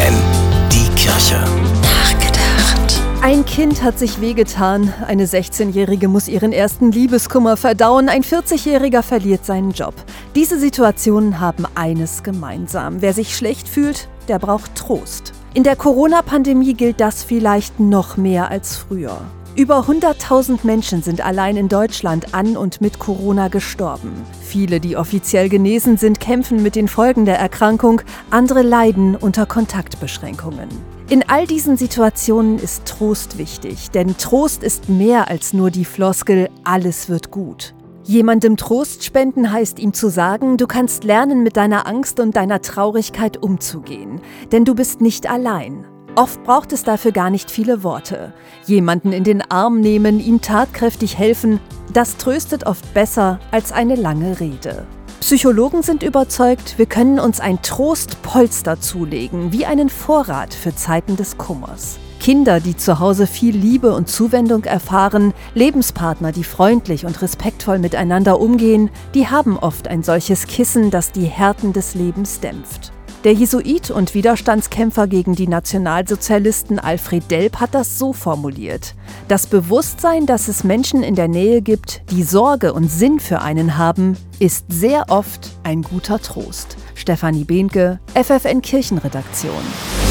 FFN, die Kirche. Nachgedacht. Ein Kind hat sich wehgetan, eine 16-Jährige muss ihren ersten Liebeskummer verdauen, ein 40-Jähriger verliert seinen Job. Diese Situationen haben eines gemeinsam. Wer sich schlecht fühlt, der braucht Trost. In der Corona-Pandemie gilt das vielleicht noch mehr als früher. Über 100.000 Menschen sind allein in Deutschland an und mit Corona gestorben. Viele, die offiziell genesen sind, kämpfen mit den Folgen der Erkrankung, andere leiden unter Kontaktbeschränkungen. In all diesen Situationen ist Trost wichtig, denn Trost ist mehr als nur die Floskel alles wird gut. Jemandem Trost spenden heißt ihm zu sagen, du kannst lernen, mit deiner Angst und deiner Traurigkeit umzugehen, denn du bist nicht allein. Oft braucht es dafür gar nicht viele Worte. Jemanden in den Arm nehmen, ihm tatkräftig helfen, das tröstet oft besser als eine lange Rede. Psychologen sind überzeugt, wir können uns ein Trostpolster zulegen, wie einen Vorrat für Zeiten des Kummers. Kinder, die zu Hause viel Liebe und Zuwendung erfahren, Lebenspartner, die freundlich und respektvoll miteinander umgehen, die haben oft ein solches Kissen, das die Härten des Lebens dämpft. Der Jesuit und Widerstandskämpfer gegen die Nationalsozialisten Alfred Delp hat das so formuliert. Das Bewusstsein, dass es Menschen in der Nähe gibt, die Sorge und Sinn für einen haben, ist sehr oft ein guter Trost. Stefanie Behnke, FFN Kirchenredaktion.